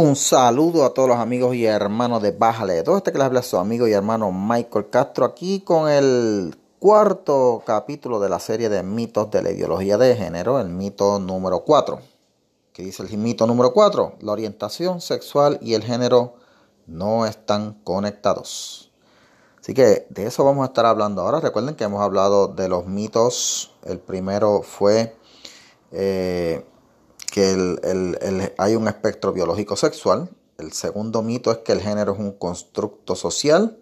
Un saludo a todos los amigos y hermanos de Bájale. Todo este que les habla su amigo y hermano Michael Castro aquí con el cuarto capítulo de la serie de mitos de la ideología de género, el mito número 4. ¿Qué dice el mito número 4? La orientación sexual y el género no están conectados. Así que de eso vamos a estar hablando ahora. Recuerden que hemos hablado de los mitos. El primero fue... Eh, que hay un espectro biológico sexual. El segundo mito es que el género es un constructo social.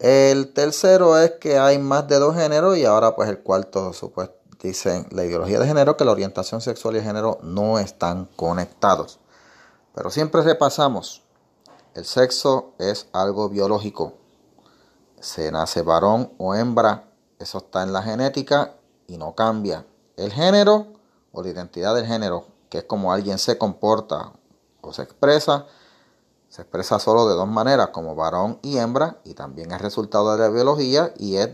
El tercero es que hay más de dos géneros y ahora pues el cuarto supuesto, dice la ideología de género que la orientación sexual y el género no están conectados. Pero siempre repasamos, el sexo es algo biológico. Se nace varón o hembra, eso está en la genética y no cambia. El género o la identidad del género que es como alguien se comporta o se expresa, se expresa solo de dos maneras, como varón y hembra, y también es resultado de la biología y es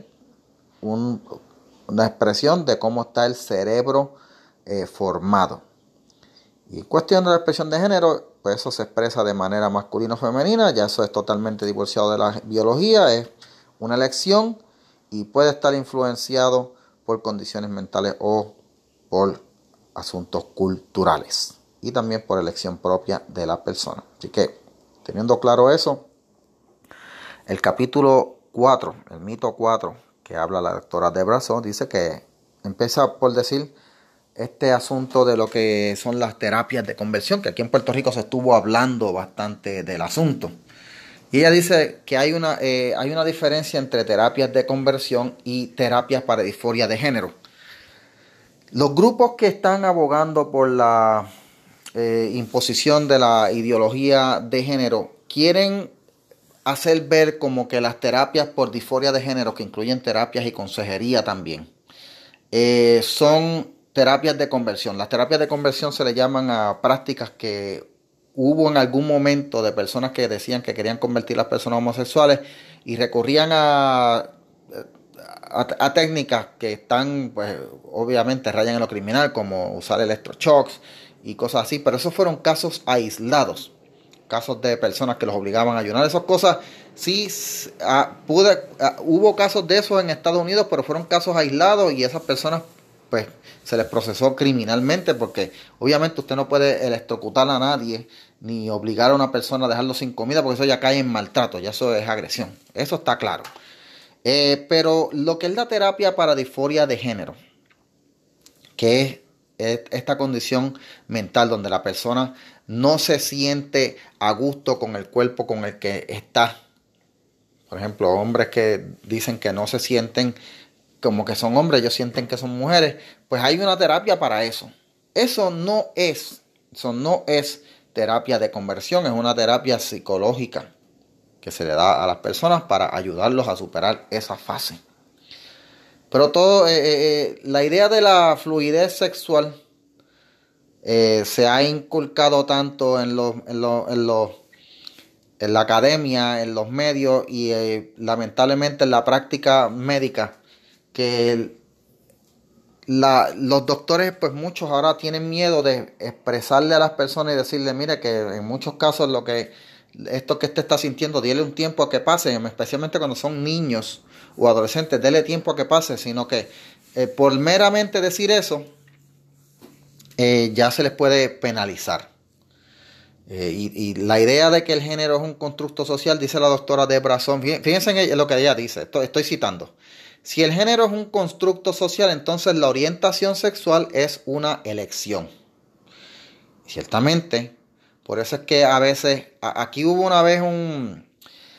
una expresión de cómo está el cerebro eh, formado. Y en cuestión de la expresión de género, pues eso se expresa de manera masculino o femenina, ya eso es totalmente divorciado de la biología, es una elección y puede estar influenciado por condiciones mentales o por asuntos culturales y también por elección propia de la persona. Así que, teniendo claro eso, el capítulo 4, el mito 4, que habla la doctora de Brazo, dice que empieza por decir este asunto de lo que son las terapias de conversión, que aquí en Puerto Rico se estuvo hablando bastante del asunto. Y ella dice que hay una, eh, hay una diferencia entre terapias de conversión y terapias para disforia de género. Los grupos que están abogando por la eh, imposición de la ideología de género quieren hacer ver como que las terapias por disforia de género, que incluyen terapias y consejería también, eh, son terapias de conversión. Las terapias de conversión se le llaman a prácticas que hubo en algún momento de personas que decían que querían convertir a las personas homosexuales y recurrían a a, técnicas que están, pues, obviamente rayan en lo criminal, como usar electroshocks y cosas así, pero esos fueron casos aislados, casos de personas que los obligaban a ayunar, esas cosas, sí, pude, hubo casos de esos en Estados Unidos, pero fueron casos aislados y esas personas, pues, se les procesó criminalmente, porque obviamente usted no puede electrocutar a nadie, ni obligar a una persona a dejarlo sin comida, porque eso ya cae en maltrato, ya eso es agresión, eso está claro. Eh, pero lo que es la terapia para disforia de género, que es, esta condición mental donde la persona no se siente a gusto con el cuerpo con el que está. Por ejemplo, hombres que dicen que no se sienten como que son hombres, ellos sienten que son mujeres, pues hay una terapia para eso. Eso no es, eso no es terapia de conversión, es una terapia psicológica que se le da a las personas para ayudarlos a superar esa fase. Pero todo, eh, eh, eh, la idea de la fluidez sexual se ha inculcado tanto en, en, en, la academia, en los medios y lamentablemente en la práctica médica que los doctores, pues muchos ahora tienen miedo de expresarle a las personas y decirle, mire que en muchos casos lo que esto que usted está sintiendo, dile un tiempo a que pase, especialmente cuando son niños o adolescentes, dele tiempo a que pase, sino que eh, por meramente decir eso, eh, ya se les puede penalizar. Eh, y, la idea de que el género es un constructo social, dice la doctora Debra Son, fíjense en lo que ella dice, estoy, estoy citando. Si el género es un constructo social, entonces la orientación sexual es una elección. Ciertamente, por eso es que a veces, aquí hubo una vez un,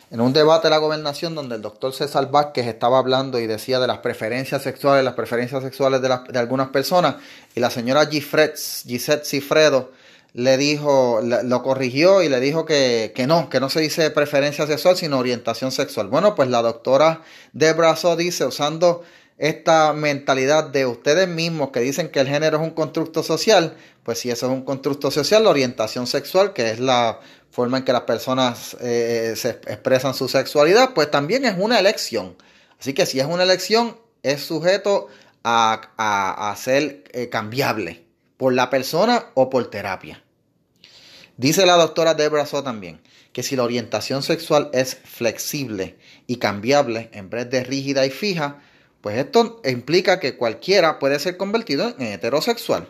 en un debate de la gobernación donde el doctor César Vázquez estaba hablando y decía de las preferencias sexuales, las preferencias sexuales de, de algunas personas, y la señora Gisette Cifredo le dijo, lo corrigió y le dijo que, que, no, que no se dice preferencia sexual, sino orientación sexual. Bueno, pues la doctora Debra So dice, usando esta mentalidad de ustedes mismos que dicen que el género es un constructo social, pues si eso es un constructo social, la orientación sexual, que es la forma en que las personas eh, se expresan su sexualidad, pues también es una elección. Así que si es una elección, es sujeto a, ser eh, cambiable por la persona o por terapia. Dice la doctora Debra So también que si la orientación sexual es flexible y cambiable en vez de rígida y fija, pues esto implica que cualquiera puede ser convertido en heterosexual.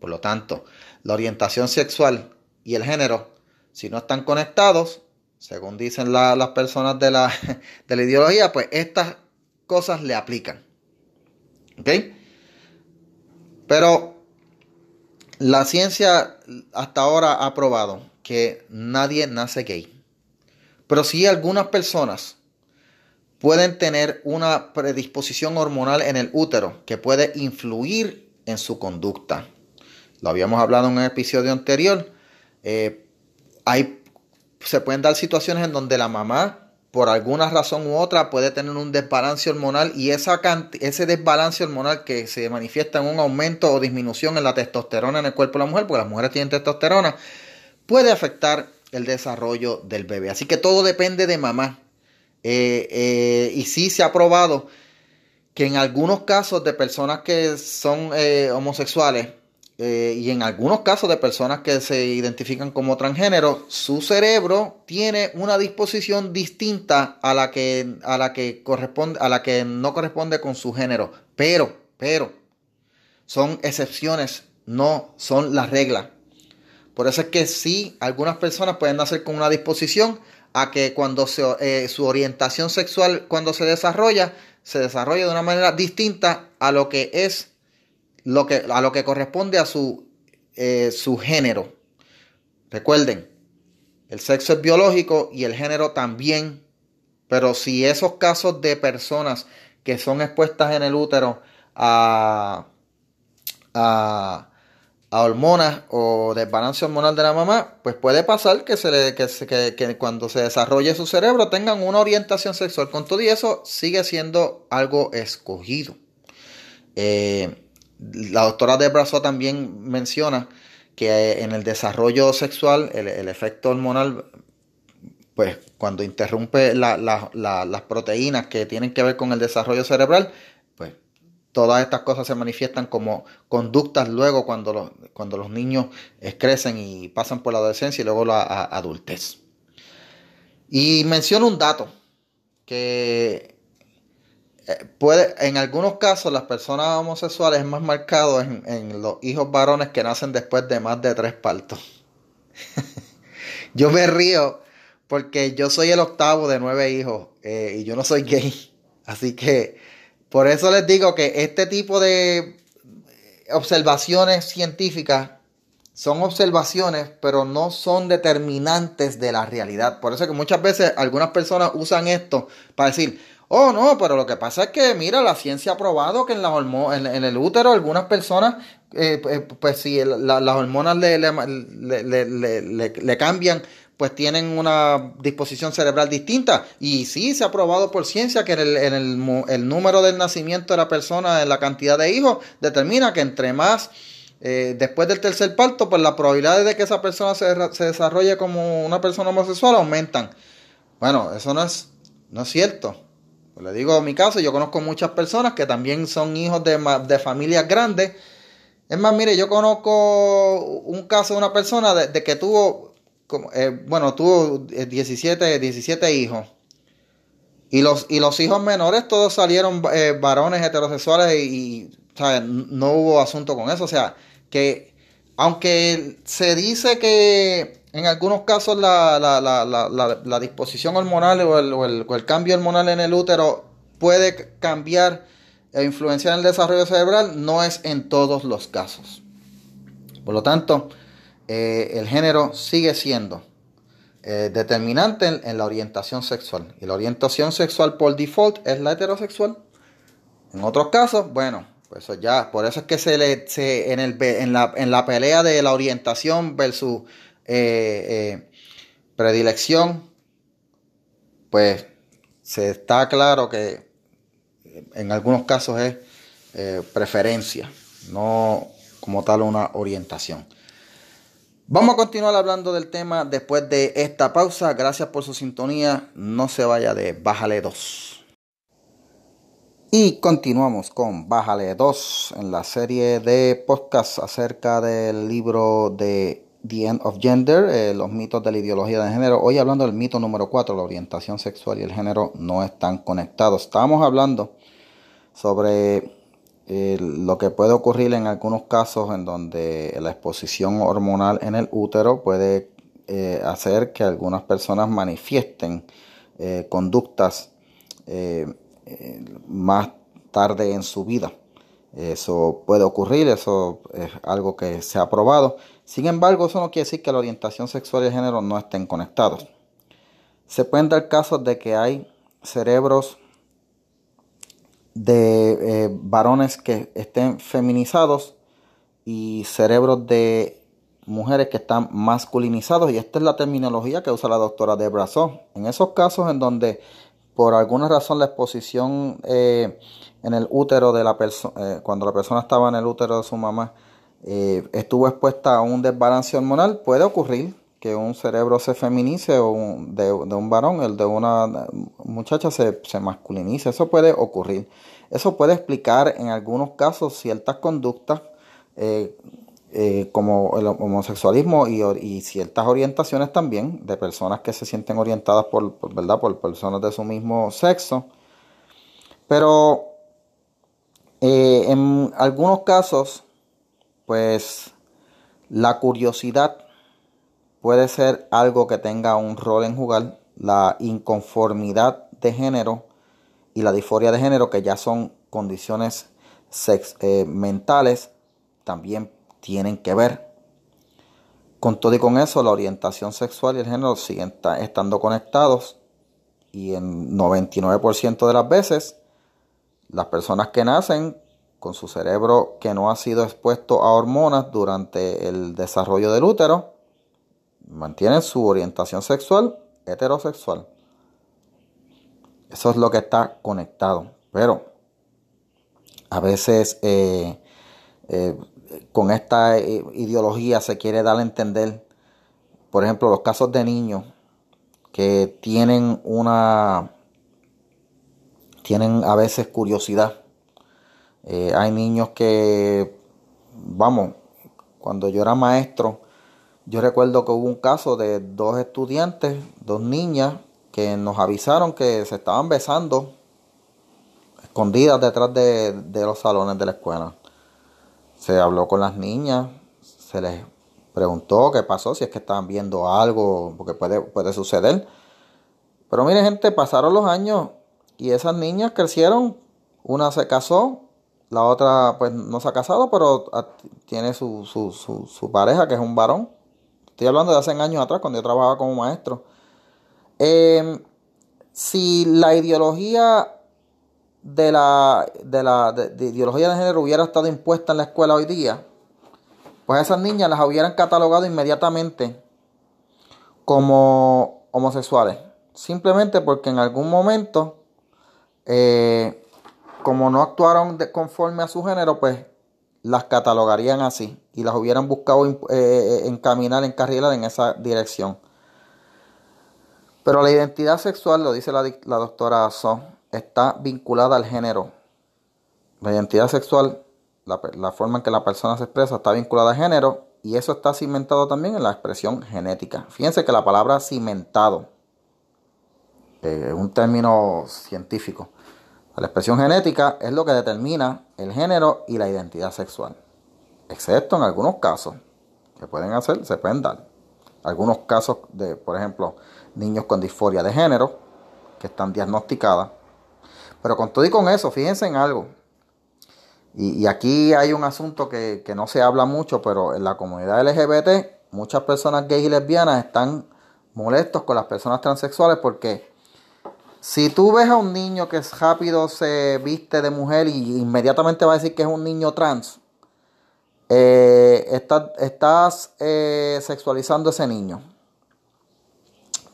Por lo tanto, la orientación sexual y el género, si no están conectados, según dicen las personas de la, de la ideología, pues estas cosas le aplican. ¿Ok? Pero la ciencia hasta ahora ha probado que nadie nace gay. Pero sí algunas personas pueden tener una predisposición hormonal en el útero que puede influir en su conducta. Lo habíamos hablado en un episodio anterior. Eh, hay, se pueden dar situaciones en donde la mamá, por alguna razón u otra, puede tener un desbalance hormonal y ese desbalance hormonal que se manifiesta en un aumento o disminución en la testosterona en el cuerpo de la mujer, porque las mujeres tienen testosterona, puede afectar el desarrollo del bebé. Así que todo depende de mamá. Eh, eh, y sí se ha probado que en algunos casos de personas que son homosexuales, eh, y en algunos casos de personas que se identifican como transgénero, su cerebro tiene una disposición distinta a la que, a la que, corresponde, a la que no corresponde con su género. Pero, pero, son excepciones, no son las reglas. Por eso es que sí, algunas personas pueden nacer con una disposición a que cuando se, eh, su orientación sexual, cuando se desarrolla, se desarrolla de una manera distinta a lo que es lo que, a lo que corresponde a su, eh, su género. Recuerden, el sexo es biológico y el género también, pero si esos casos de personas que son expuestas en el útero a, a, hormonas o desbalance hormonal de la mamá, pues puede pasar que, se le, que, que, cuando se desarrolle su cerebro tengan una orientación sexual. Con todo y eso sigue siendo algo escogido. Eh, la doctora de So también menciona que en el desarrollo sexual el, efecto hormonal, pues cuando interrumpe las proteínas que tienen que ver con el desarrollo cerebral, todas estas cosas se manifiestan como conductas luego cuando los, cuando los niños crecen y pasan por la adolescencia y luego la adultez. Y menciona un dato que eh, puede, en algunos casos las personas homosexuales es más marcado en, los hijos varones que nacen después de más de tres partos. yo me río porque yo soy el octavo de nueve hijos eh, y yo no soy gay. Así que por eso les digo que este tipo de observaciones científicas son observaciones, pero no son determinantes de la realidad. Por eso que muchas veces algunas personas usan esto para decir, Oh, no, pero lo que pasa es que, mira, la ciencia ha probado que en, la en, en el útero algunas personas, eh, eh, pues si las hormonas le, le, cambian, pues tienen una disposición cerebral distinta. Y sí, se ha probado por ciencia que el, el, el número del nacimiento de la persona, en la cantidad de hijos, determina que entre más... Eh, después del tercer parto, pues las probabilidades de que esa persona se, se desarrolle como una persona homosexual aumentan. Bueno, eso no es, no es cierto. Pues le digo mi caso, yo conozco muchas personas que también son hijos de, de familias grandes. Es más, mire, yo conozco un caso de una persona de, que tuvo, eh, bueno, tuvo 17, eh, 17 hijos. Y los, y los hijos menores todos salieron eh, varones heterosexuales y, no hubo asunto con eso. O sea, que aunque se dice que en algunos casos la, disposición hormonal o el, cambio hormonal en el útero puede cambiar e influenciar el desarrollo cerebral, no es en todos los casos. Por lo tanto, eh, el género sigue siendo eh, determinante en, la orientación sexual. Y la orientación sexual por default es la heterosexual. En otros casos, bueno, pues ya, por eso es que se le, en, el, en, la, en la pelea de la orientación versus eh, predilección, pues se está claro que en algunos casos es eh, preferencia, no como tal una orientación. Vamos a continuar hablando del tema después de esta pausa. Gracias por su sintonía. No se vaya de Bájale 2. Y continuamos con Bájale 2 en la serie de podcasts acerca del libro de The End of Gender, eh, los mitos de la ideología de género. Hoy hablando del mito número 4, la orientación sexual y el género no están conectados. Estábamos hablando sobre eh, lo que puede ocurrir en algunos casos en donde la exposición hormonal en el útero puede eh, hacer que algunas personas manifiesten conductas más tarde en su vida. Eso puede ocurrir, eso es algo que se ha probado. Sin embargo, eso no quiere decir que la orientación sexual y el género no estén conectados. Se pueden dar casos de que hay cerebros de eh, varones que estén feminizados y cerebros de mujeres que están masculinizados. Y esta es la terminología que usa la doctora Debra So. En esos casos en donde por alguna razón la exposición eh, en el útero de la persona, eh, cuando la persona estaba en el útero de su mamá, eh, estuvo expuesta a un desbalance hormonal, puede ocurrir que un cerebro se feminice o de, un varón, el de una muchacha se, masculinice. Eso puede ocurrir. Eso puede explicar en algunos casos ciertas conductas eh, eh, como el homosexualismo y, ciertas orientaciones también de personas que se sienten orientadas por, ¿verdad? por personas de su mismo sexo. Pero en algunos casos pues la curiosidad puede ser algo que tenga un rol en jugar, la inconformidad de género y la disforia de género, que ya son condiciones eh, mentales, también tienen que ver. Con todo y con eso, la orientación sexual y el género siguen estando conectados y en 99% de las veces las personas que nacen con su cerebro que no ha sido expuesto a hormonas durante el desarrollo del útero, mantienen su orientación sexual heterosexual. Eso es lo que está conectado. Pero a veces eh, eh, con esta eh, ideología se quiere dar a entender, por ejemplo, los casos de niños que tienen una, tienen a veces curiosidad hay niños que, vamos, cuando yo era maestro, yo recuerdo que hubo un caso de dos estudiantes, dos niñas, que nos avisaron que se estaban besando escondidas detrás de, los salones de la escuela. Se habló con las niñas, se les preguntó qué pasó, si es que estaban viendo algo, porque puede, puede suceder. Pero mire gente, pasaron los años y esas niñas crecieron, una se casó, la otra, pues no se ha casado, pero tiene su, su, su, pareja, que es un varón. Estoy hablando de hace años atrás, cuando yo trabajaba como maestro. Em, si la ideología de la, de la ideología de género hubiera estado impuesta en la escuela hoy día, pues esas niñas las hubieran catalogado inmediatamente como homosexuales. Simplemente porque en algún momento eh, como no actuaron conforme a su género, pues las catalogarían así y las hubieran buscado eh, eh, encaminar, encarrilar en esa dirección. Pero la identidad sexual, lo dice la, doctora So, está vinculada al género. La identidad sexual, la, forma en que la persona se expresa, está vinculada al género y eso está cimentado también en la expresión genética. Fíjense que la palabra cimentado es un término científico. La expresión genética es lo que determina el género y la identidad sexual, excepto en algunos casos que pueden hacer, se pueden dar. Algunos casos de, por ejemplo, niños con disforia de género que están diagnosticadas. Pero con todo y con eso, fíjense en algo. Y, aquí hay un asunto que, que no se habla mucho, pero en la comunidad LGBT, muchas personas gays y lesbianas están molestos con las personas transexuales porque si tú ves a un niño que es rápido, se viste de mujer y inmediatamente va a decir que es un niño trans, eh, estás eh, sexualizando a ese niño.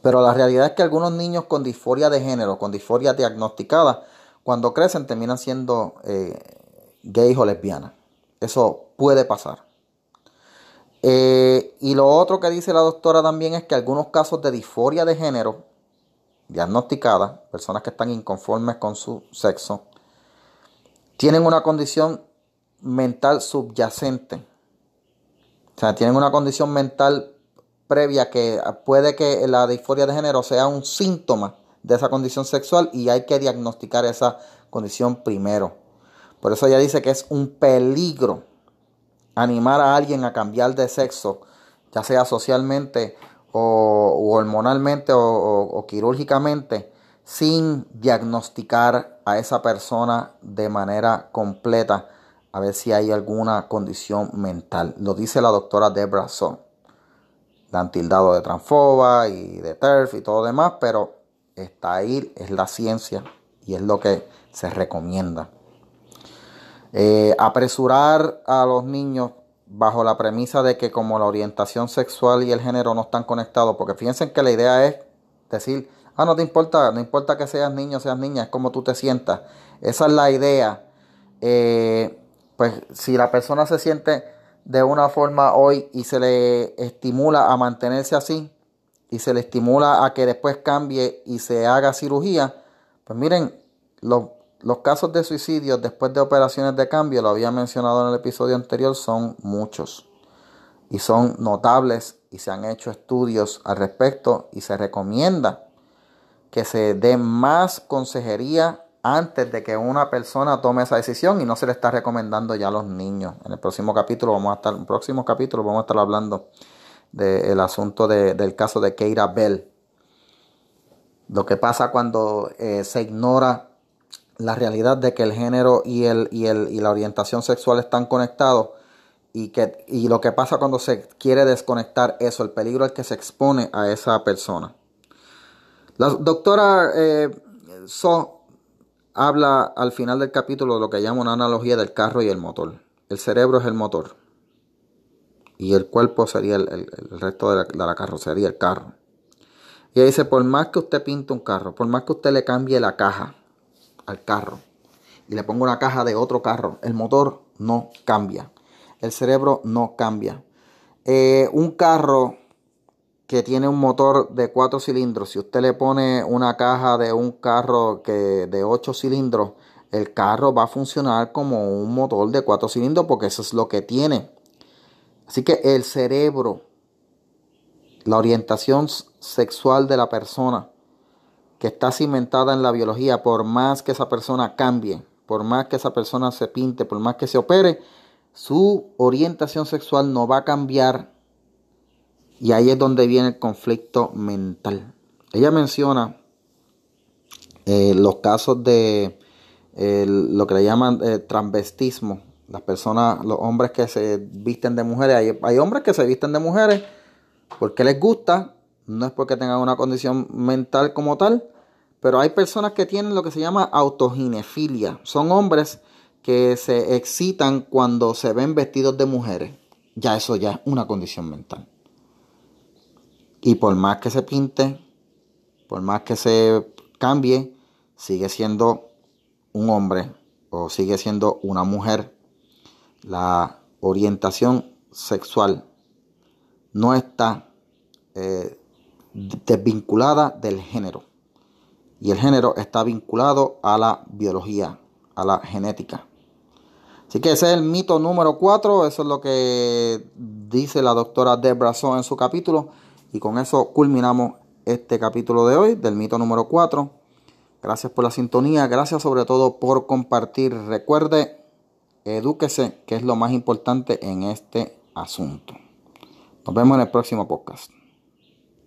Pero la realidad es que algunos niños con disforia de género, con disforia diagnosticada, cuando crecen terminan siendo eh, gays o lesbianas. Eso puede pasar. y lo otro que dice la doctora también es que algunos casos de disforia de género diagnosticadas, personas que están inconformes con su sexo, tienen una condición mental subyacente O sea, tienen una condición mental previa que puede que la disforia de género sea un síntoma de esa condición sexual y hay que diagnosticar esa condición primero. Por eso ella dice que es un peligro animar a alguien a cambiar de sexo, ya sea socialmente o, hormonalmente o quirúrgicamente, sin diagnosticar a esa persona de manera completa, a ver si hay alguna condición mental. Lo dice la doctora Debra Son. La han tildado de transfoba y de TERF y todo demás, pero está ahí, es la ciencia y es lo que se recomienda. Eh, apresurar a los niños bajo la premisa de que como la orientación sexual y el género no están conectados, porque fíjense que la idea es decir, ah, no te importa, no importa que seas niño seas niña, es como tú te sientas. Esa es la idea. Eh, pues si la persona se siente de una forma hoy y se le estimula a mantenerse así y se le estimula a que después cambie y se haga cirugía, pues miren, los, los casos de suicidio después de operaciones de cambio, lo había mencionado en el episodio anterior, son muchos y son notables y se han hecho estudios al respecto y se recomienda que se dé más consejería antes de que una persona tome esa decisión y no se le está recomendando ya a los niños. En el próximo capítulo vamos a estar, en próximo capítulo vamos a estar hablando del asunto del caso de Keira Bell. Lo que pasa cuando eh, se ignora la realidad de que el género y, el, y, el, y la orientación sexual están conectados y, que, y lo que pasa cuando se quiere desconectar eso, el peligro al que se expone a esa persona. La doctora eh, So habla al final del capítulo de lo que llama una analogía del carro y el motor. El cerebro es el motor y el cuerpo sería el, resto de la, carrocería, el carro. Y ella dice, por más que usted pinte un carro, por más que usted le cambie la caja al carro y le ponga una caja de otro carro, el motor no cambia, el cerebro no cambia. Eh, un carro que tiene un motor de 4 cilindros, si usted le pone una caja de un carro que de 8 cilindros, el carro va a funcionar como un motor de 4 cilindros porque eso es lo que tiene. Así que el cerebro, la orientación sexual de la persona que está cimentada en la biología, por más que esa persona cambie, por más que esa persona se pinte, por más que se opere, su orientación sexual no va a cambiar y ahí es donde viene el conflicto mental. Ella menciona eh, los casos de lo que le llaman eh, transvestismo. Las personas, los hombres que se visten de mujeres. Hay, hay hombres que se visten de mujeres porque les gusta. No es porque tengan una condición mental como tal. Pero hay personas que tienen lo que se llama autoginefilia. Son hombres que se excitan cuando se ven vestidos de mujeres. Ya eso ya es una condición mental. Y por más que se pinte, por más que se cambie, sigue siendo un hombre o sigue siendo una mujer. La orientación sexual no está eh, desvinculada del género. Y el género está vinculado a la biología, a la genética. Así que ese es el mito número 4. Eso es lo que dice la doctora Debra en su capítulo. Y con eso culminamos este capítulo de hoy del mito número 4. Gracias por la sintonía, gracias sobre todo por compartir. Recuerde, edúquese, que es lo más importante en este asunto. Nos vemos en el próximo podcast.